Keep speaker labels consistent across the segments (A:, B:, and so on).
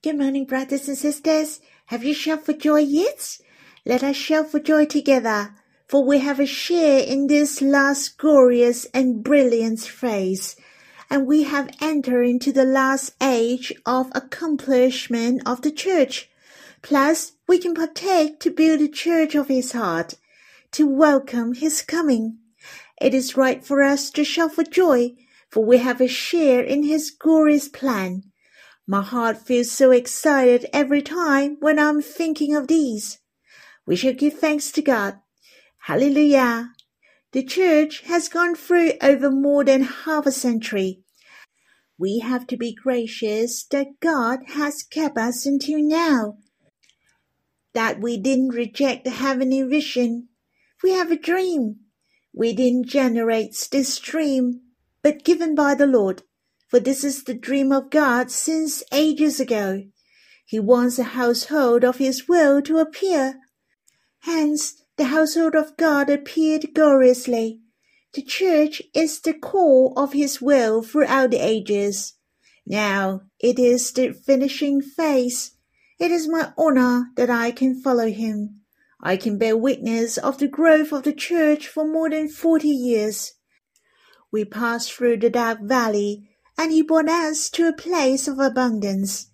A: Good morning, brothers and sisters. Have you shouted for joy yet? Let us shout for joy together, for we have a share in this last glorious and brilliant phase, and we have entered into the last age of accomplishment of the church. Plus, we can partake to build the church of his heart, to welcome his coming. It is right for us to shout for joy, for we have a share in his glorious plan. My heart feels so excited every time when I'm thinking of these. We shall give thanks to God. Hallelujah. The church has gone through over more than half a century. We have to be gracious that God has kept us until now. That we didn't reject the heavenly vision. We have a dream. We didn't generate this dream, but given by the Lord for this is the dream of God since ages ago. He wants a household of His will to appear. Hence, the household of God appeared gloriously. The church is the core of His will throughout the ages. Now it is the finishing phase. It is my honor that I can follow Him. I can bear witness of the growth of the church for more than forty years. We passed through the dark valley and he brought us to a place of abundance.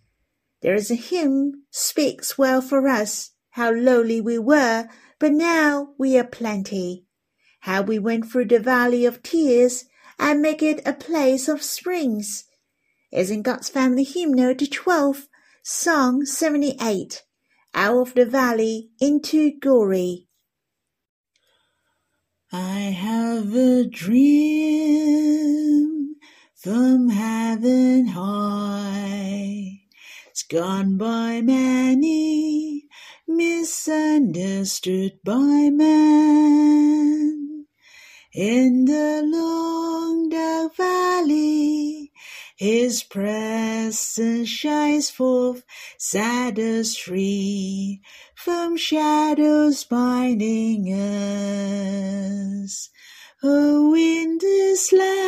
A: There is a hymn speaks well for us, how lowly we were, but now we are plenty. How we went through the valley of tears and make it a place of springs. Is in God's family hymnal the twelfth, Song 78, Out of the Valley into Glory.
B: I have a dream from heaven high. It's gone by many, misunderstood by man. In the long dark valley, his presence shines forth, us free from shadows binding us. Oh, in this land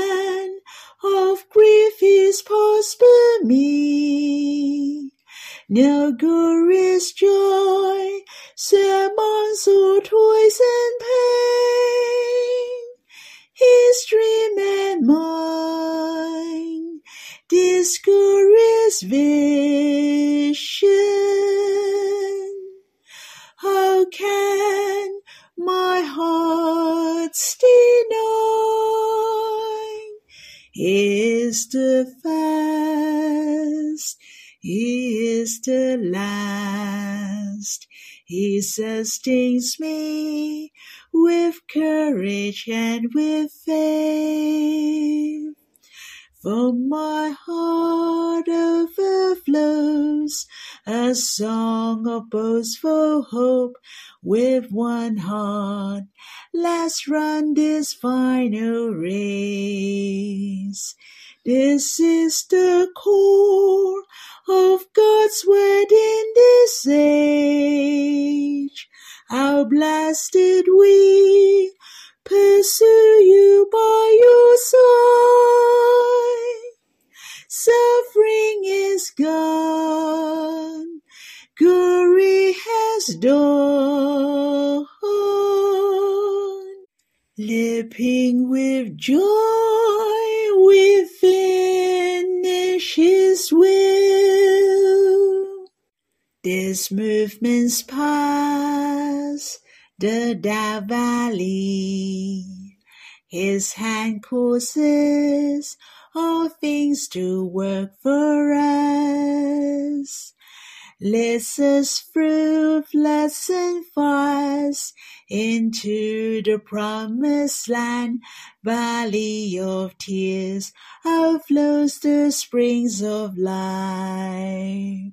B: Now glorious joy surmounts all toys and pain. His dream and mine, this glorious vision. How can my heart deny? Is the first, He is the last. He sustains me with courage and with faith. For my heart overflows a song of boastful hope with one heart. Let's run this final race. This is the core of God's word in this age. How blessed we pursue you by your side. Suffering is gone, glory has dawned. Leaping with joy, we finish His will. These movements pass the dark valley. His hand causes all things to work for us. Leads us fruitless and fast into the promised land. Valley of tears outflows the springs of life.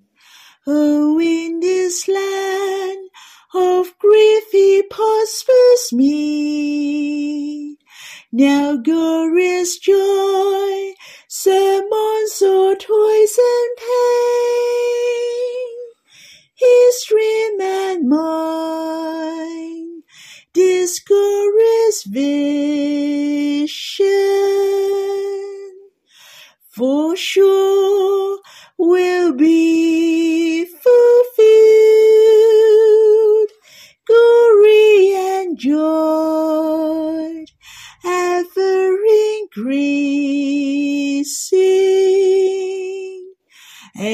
B: Oh, in this land of grief he prospers me. Now glorious joy surmounts all toys and pain.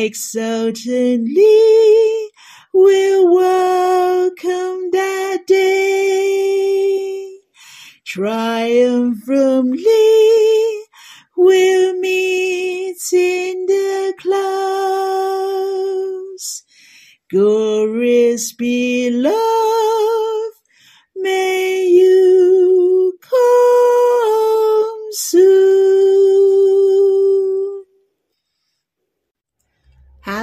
B: Exultantly will welcome that day. Triumphantly we'll meet in the clouds. Glorious beloved, may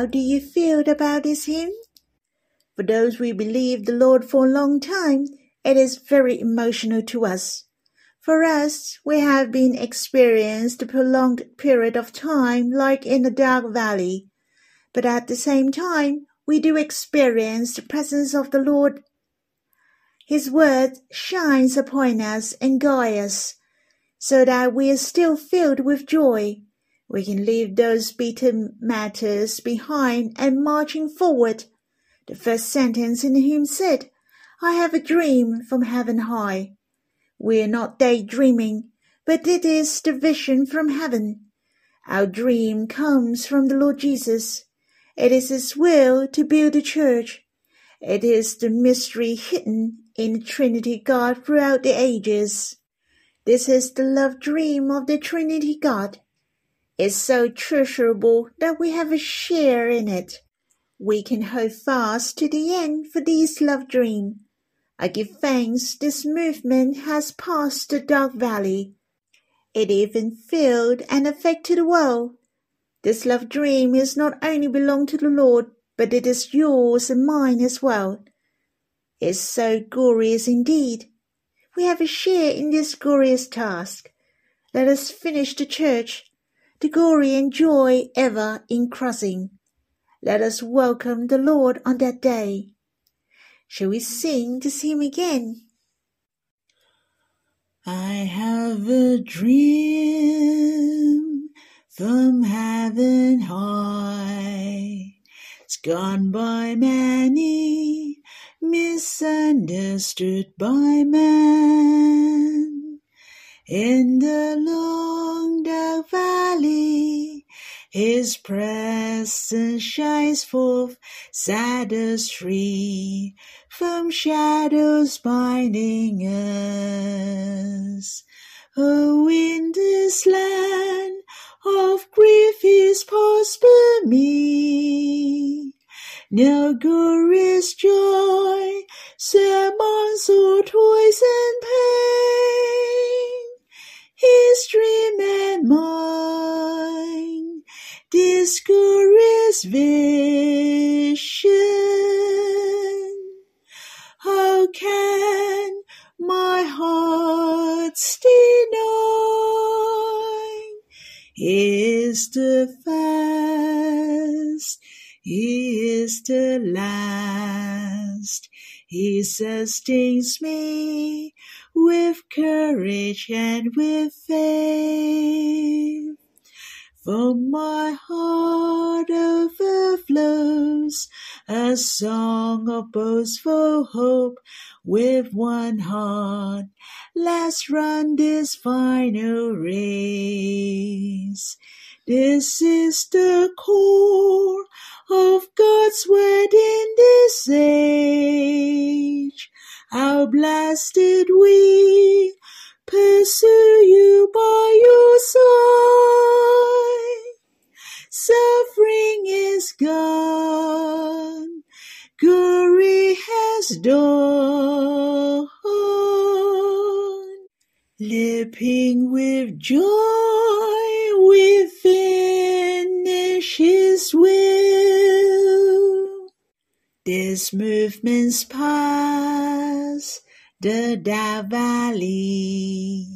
A: How do you feel about this hymn? For those we believe the Lord for a long time, it is very emotional to us. For us, we have been experienced a prolonged period of time like in a dark valley. But at the same time, we do experience the presence of the Lord. His word shines upon us and guides us, so that we are still filled with joy. We can leave those bitter matters behind and marching forward. The first sentence in the hymn said, I have a dream from heaven high. We are not daydreaming, but it is the vision from heaven. Our dream comes from the Lord Jesus. It is His will to build the church. It is the mystery hidden in the Trinity God throughout the ages. This is the love dream of the Trinity God. It's so treasurable that we have a share in it. We can hold fast to the end for this love dream. I give thanks this movement has passed the dark valley. It even filled and affected the world. This love dream is not only belong to the Lord, but it is yours and mine as well. It's so glorious indeed. We have a share in this glorious task. Let us finish the church, the glory and joy ever increasing. Let us welcome the Lord on that day. Shall we sing to see him again?
B: I have a dream from heaven high. It's gone by many, misunderstood by man. In the long dark valley, his presence shines forth, us free from shadows binding us. Oh, in this land of grief is prosper me. No glorious joy, sermons or toys and pain. His dream and mine glorious vision. How can my heart deny is the fast, he is the last. He sustains me with courage and with faith. For my heart overflows a song of boastful hope with one heart. Let's run this final race. This is the core of God's word in this age. How blessed we pursue you by your side. Suffering is gone, glory has dawned. Leaping with joy, we finish His will. This movement's past the dark valley.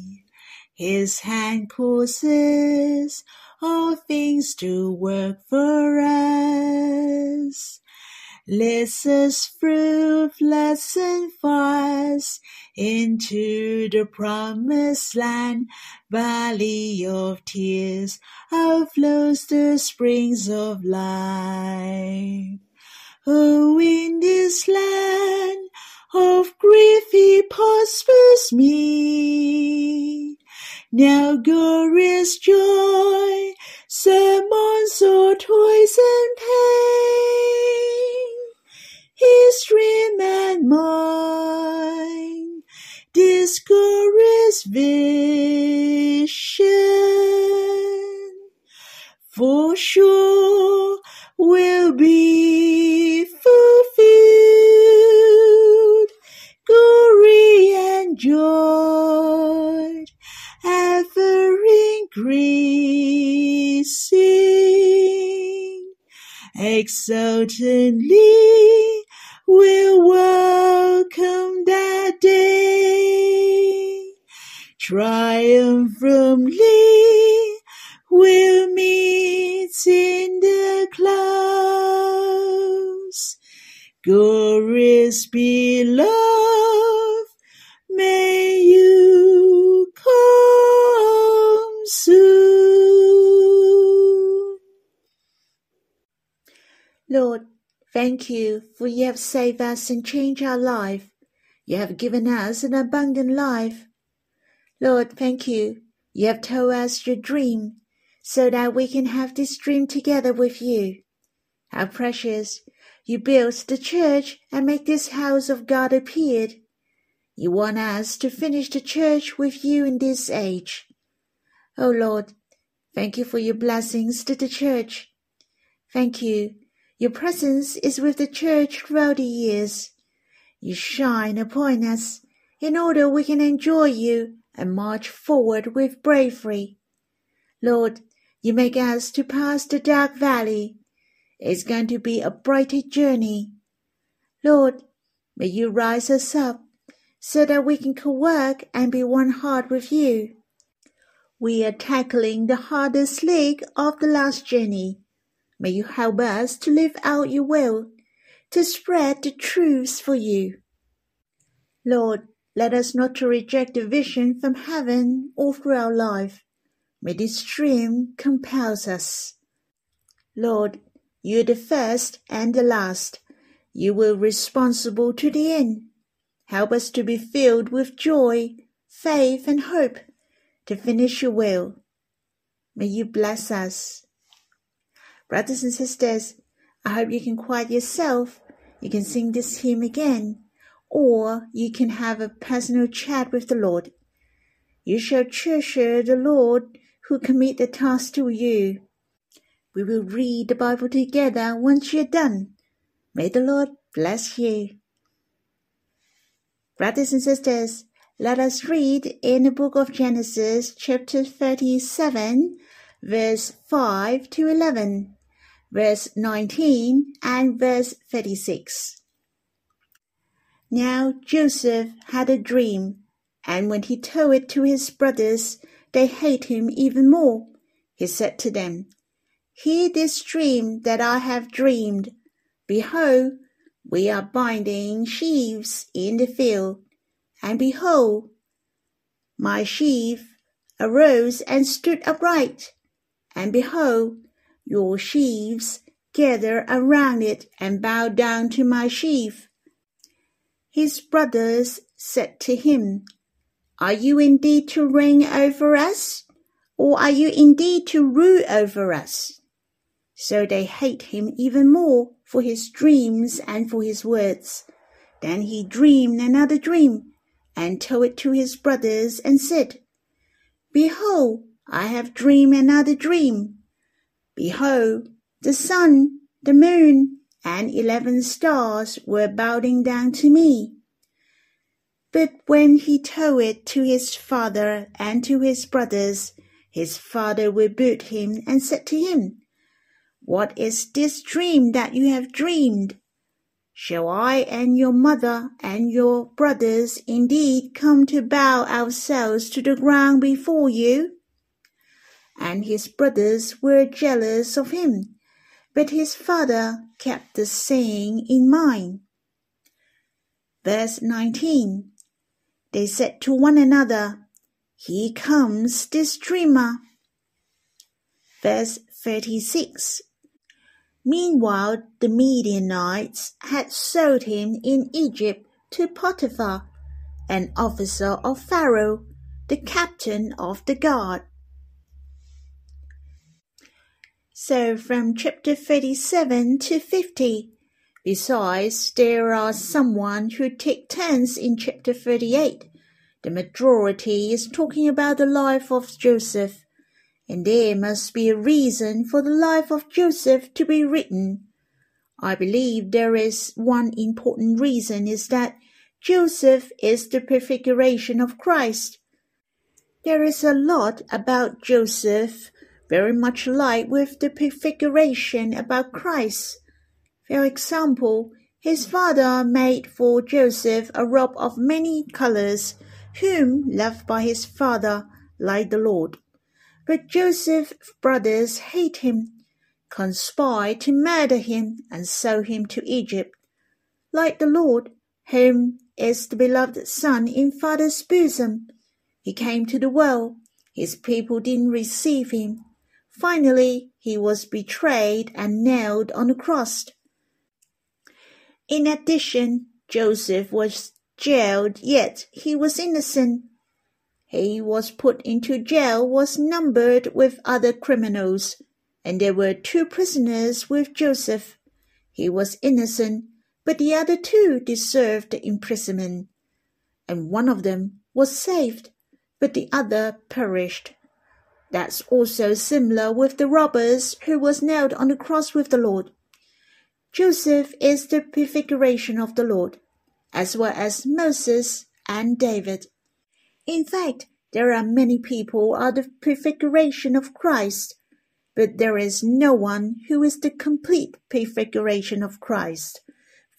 B: His hand causes all things to work for us. Leads us through floods and fires into the promised land. Valley of tears outflows the springs of life. Oh, in this land of grief he prospers me. Now glorious joy, summons all toys and pain. His dream and mine, this glorious vision, for sure will be. Exultantly will welcome that day. Triumphantly
A: Lord, thank you for you have saved us and changed our life. You have given us an abundant life. Lord, thank you. You have told us your dream so that we can have this dream together with you. How precious! You built the church and make this house of God appeared. You want us to finish the church with you in this age. O oh Lord, thank you for your blessings to the church. Thank you. Your presence is with the church throughout the years. You shine upon us in order we can enjoy you and march forward with bravery. Lord, you make us to pass the dark valley. It's going to be a brighter journey. Lord, may you rise us up so that we can co-work and be one heart with you. We are tackling the hardest leg of the last journey. May you help us to live out your will, to spread the truths for you. Lord, let us not to reject the vision from heaven all through our life. May this dream compels us. Lord, you are the first and the last. You were responsible to the end. Help us to be filled with joy, faith, and hope to finish your will. May you bless us. Brothers and sisters, I hope you can quiet yourself. You can sing this hymn again, or you can have a personal chat with the Lord. You shall treasure the Lord who commit the task to you. We will read the Bible together once you're done. May the Lord bless you. Brothers and sisters, let us read in the book of Genesis, chapter 37, verse 5 to 11, verse 19, and verse 36. Now Joseph had a dream, and when he told it to his brothers, they hate him even more. He said to them, Hear this dream that I have dreamed. Behold, we are binding sheaves in the field, and behold, my sheaf arose and stood upright, and behold, your sheaves gather around it and bow down to my sheaf. His brothers said to him, are you indeed to reign over us? Or are you indeed to rule over us? So they hate him even more for his dreams and for his words. Then he dreamed another dream and told it to his brothers and said, Behold, I have dreamed another dream. Behold, the sun, the moon, and eleven stars were bowing down to me. But when he told it to his father and to his brothers, his father rebuked him and said to him, What is this dream that you have dreamed? Shall I and your mother and your brothers indeed come to bow ourselves to the ground before you? And his brothers were jealous of him, but his father kept the saying in mind. Verse 19 they said to one another, Here comes this dreamer. Verse 36 Meanwhile, the Midianites had sold him in Egypt to Potiphar, an officer of Pharaoh, the captain of the guard. So from chapter 37 to 50, Besides, there are someone who take turns in chapter 38 The majority is talking about the life of Joseph, and there must be a reason for the life of Joseph to be written. I believe there is one important reason is that Joseph is the prefiguration of Christ. There is a lot about Joseph very much like with the prefiguration about Christ. For example, his father made for Joseph a robe of many colors whom loved by his father like the Lord. But Joseph's brothers hate him, conspire to murder him, and sell him to Egypt. Like the Lord, whom is the beloved son in father's bosom. He came to the world. His people didn't receive him. Finally, he was betrayed and nailed on the cross. In addition, Joseph was jailed, yet he was innocent. He was put into jail, was numbered with other criminals, and there were two prisoners with Joseph. He was innocent, but the other two deserved imprisonment. And one of them was saved, but the other perished. That's also similar with the robbers who was nailed on the cross with the Lord. Joseph is the prefiguration of the Lord as well as Moses and David. In fact, there are many people are the prefiguration of Christ, but there is no one who is the complete prefiguration of Christ,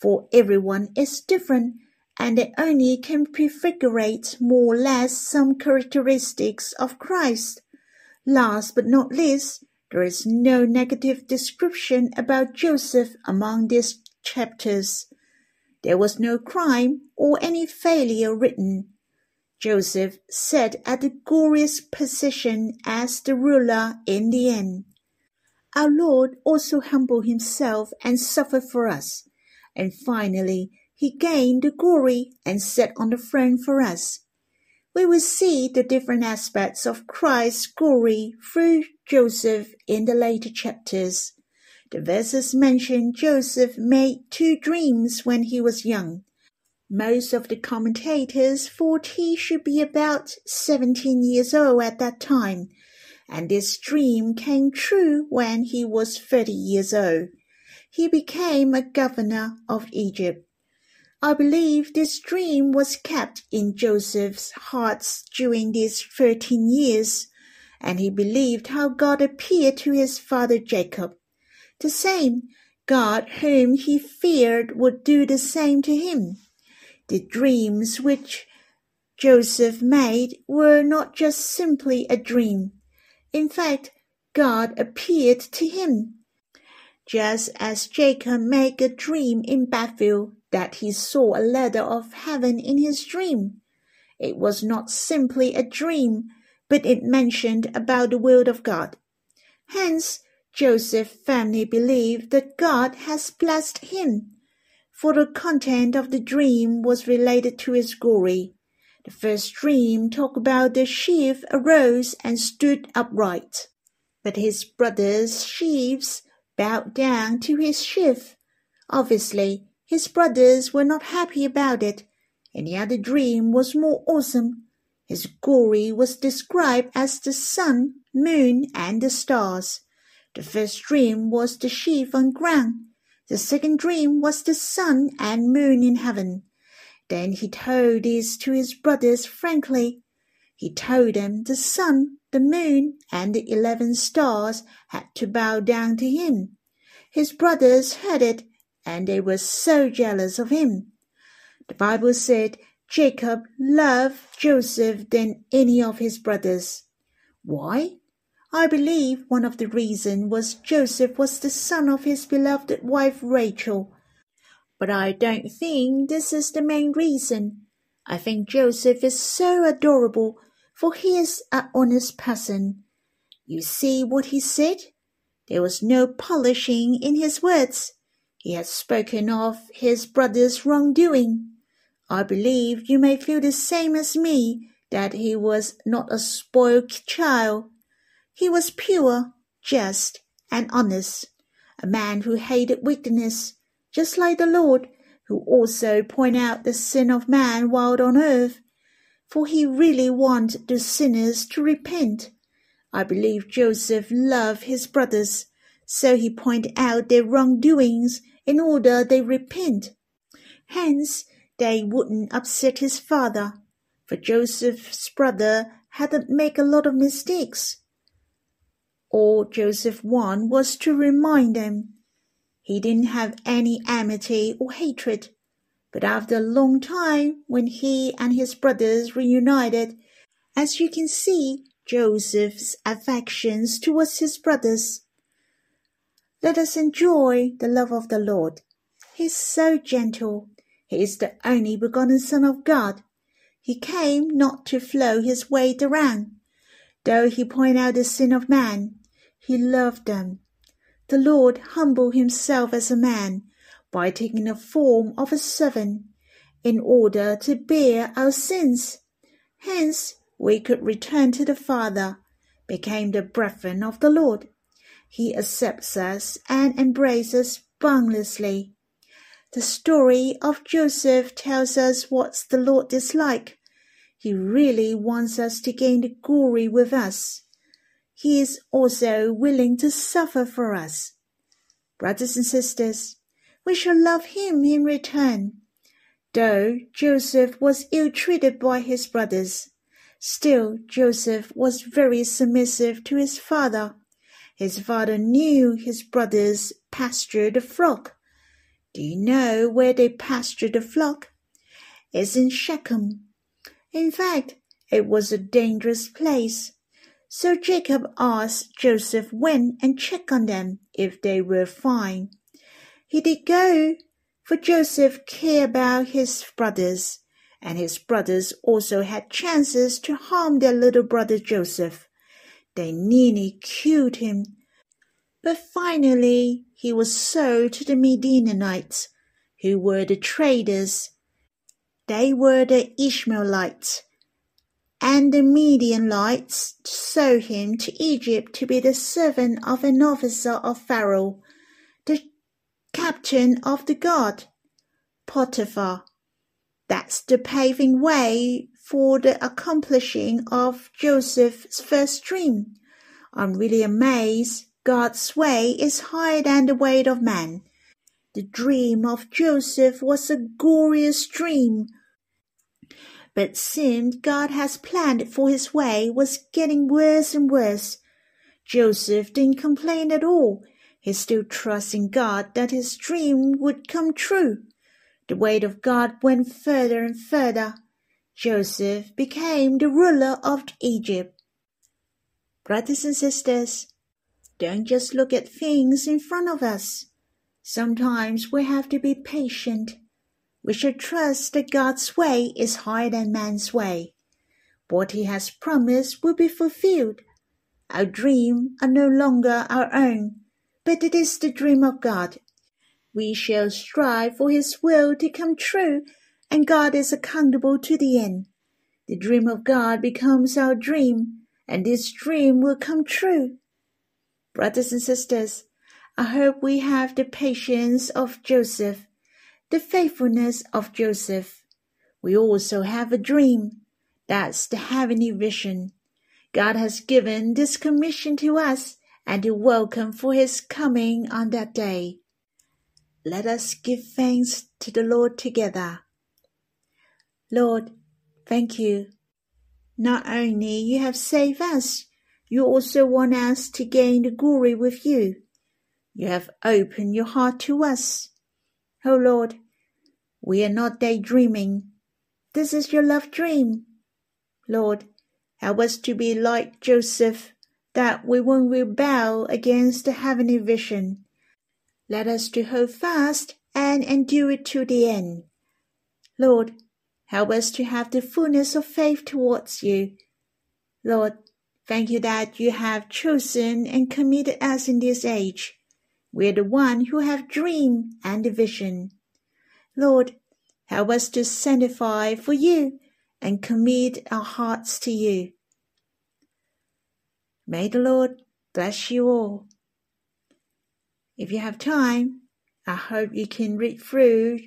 A: for everyone is different and they only can prefigurate more or less some characteristics of Christ. Last but not least, there is no negative description about Joseph among these chapters. There was no crime or any failure written. Joseph sat at a glorious position as the ruler in the end. Our Lord also humbled himself and suffered for us, and finally he gained the glory and sat on the throne for us. We will see the different aspects of Christ's glory through Joseph in the later chapters. The verses mention Joseph made two dreams when he was young. Most of the commentators thought he should be about 17 years old at that time, and this dream came true when he was 30 years old. He became a governor of Egypt. I believe this dream was kept in Joseph's heart during these 13 years, and he believed how God appeared to his father Jacob the same. God, whom he feared, would do the same to him. The dreams which Joseph made were not just simply a dream. In fact, God appeared to him. Just as Jacob made a dream in Bethel that he saw a ladder of heaven in his dream. It was not simply a dream, but it mentioned about the will of God. Hence, Joseph firmly believed that God has blessed him, for the content of the dream was related to his glory. The first dream talked about the sheaf arose and stood upright, but his brother's sheaves bowed down to his sheaf. Obviously, his brothers were not happy about it, the other dream was more awesome. His glory was described as the sun, moon, and the stars. The first dream was the sheaf on ground. The second dream was the sun and moon in heaven. Then he told this to his brothers frankly. He told them the sun, the moon, and the eleven stars had to bow down to him. His brothers heard it, and they were so jealous of him. The Bible said Jacob loved Joseph than any of his brothers. Why? I believe one of the reasons was Joseph was the son of his beloved wife Rachel. But I don't think this is the main reason. I think Joseph is so adorable, for he is an honest person. You see what he said? There was no polishing in his words. He had spoken of his brother's wrongdoing. I believe you may feel the same as me that he was not a spoiled child. He was pure, just, and honest, a man who hated wickedness, just like the Lord, who also point out the sin of man while on earth. for he really wanted the sinners to repent. I believe Joseph loved his brothers, so he pointed out their wrongdoings in order they repent. Hence, they wouldn't upset his father, for Joseph's brother hadn't made a lot of mistakes. All Joseph wanted was to remind them he didn't have any amity or hatred. But after a long time, when he and his brothers reunited, as you can see, Joseph's affections towards his brothers. Let us enjoy the love of the Lord. He is so gentle. He is the only begotten Son of God. He came not to flow his weight around. Though he point out the sin of man, he loved them. The Lord humbled himself as a man by taking the form of a servant in order to bear our sins. Hence, we could return to the Father, became the brethren of the Lord. He accepts us and embraces us boundlessly. The story of Joseph tells us what the Lord is like. He really wants us to gain the glory with us. He is also willing to suffer for us. Brothers and sisters, we shall love him in return. Though Joseph was ill treated by his brothers, still Joseph was very submissive to his father. His father knew his brothers pastured the flock. Do you know where they pastured the flock? It's in Shechem. In fact, it was a dangerous place. So Jacob asked Joseph when and check on them if they were fine. He did go, for Joseph cared about his brothers, and his brothers also had chances to harm their little brother Joseph. They nearly killed him, but finally he was sold to the Midianites, who were the traders. They were the Ishmaelites, and the Midianites sold him to Egypt to be the servant of an officer of Pharaoh the captain of the guard, Potiphar. That's the paving way for the accomplishing of Joseph's first dream. I'm really amazed. God's way is higher than the way of man. The dream of Joseph was a glorious dream. But seemed God has planned for his way was getting worse and worse. Joseph didn't complain at all. He still trusts in God that his dream would come true. The weight of God went further and further. Joseph became the ruler of Egypt. Brothers and sisters, don't just look at things in front of us. Sometimes we have to be patient. We should trust that God's way is higher than man's way. What he has promised will be fulfilled. Our dreams are no longer our own but it is the dream of God. We shall strive for His will to come true, and God is accountable to the end. The dream of God becomes our dream, and this dream will come true. Brothers and sisters, I hope we have the patience of Joseph, the faithfulness of Joseph. We also have a dream. That's the heavenly vision. God has given this commission to us and to welcome for his coming on that day. Let us give thanks to the Lord together. Lord, thank you. Not only you have saved us, you also want us to gain the glory with you. You have opened your heart to us. Oh Lord, we are not daydreaming. This is your love dream. Lord, help us to be like Joseph that we won't rebel against the heavenly vision. Let us to hold fast and endure it to the end. Lord, help us to have the fullness of faith towards you. Lord, thank you that you have chosen and committed us in this age. We are the one who have dream and vision. Lord, help us to sanctify for you and commit our hearts to you. May the Lord bless you all. If you have time, I hope you can read through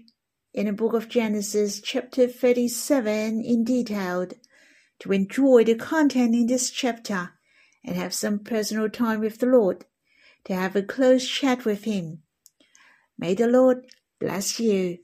A: in the book of Genesis, chapter 37, in detail, to enjoy the content in this chapter and have some personal time with the Lord, to have a close chat with Him. May the Lord bless you.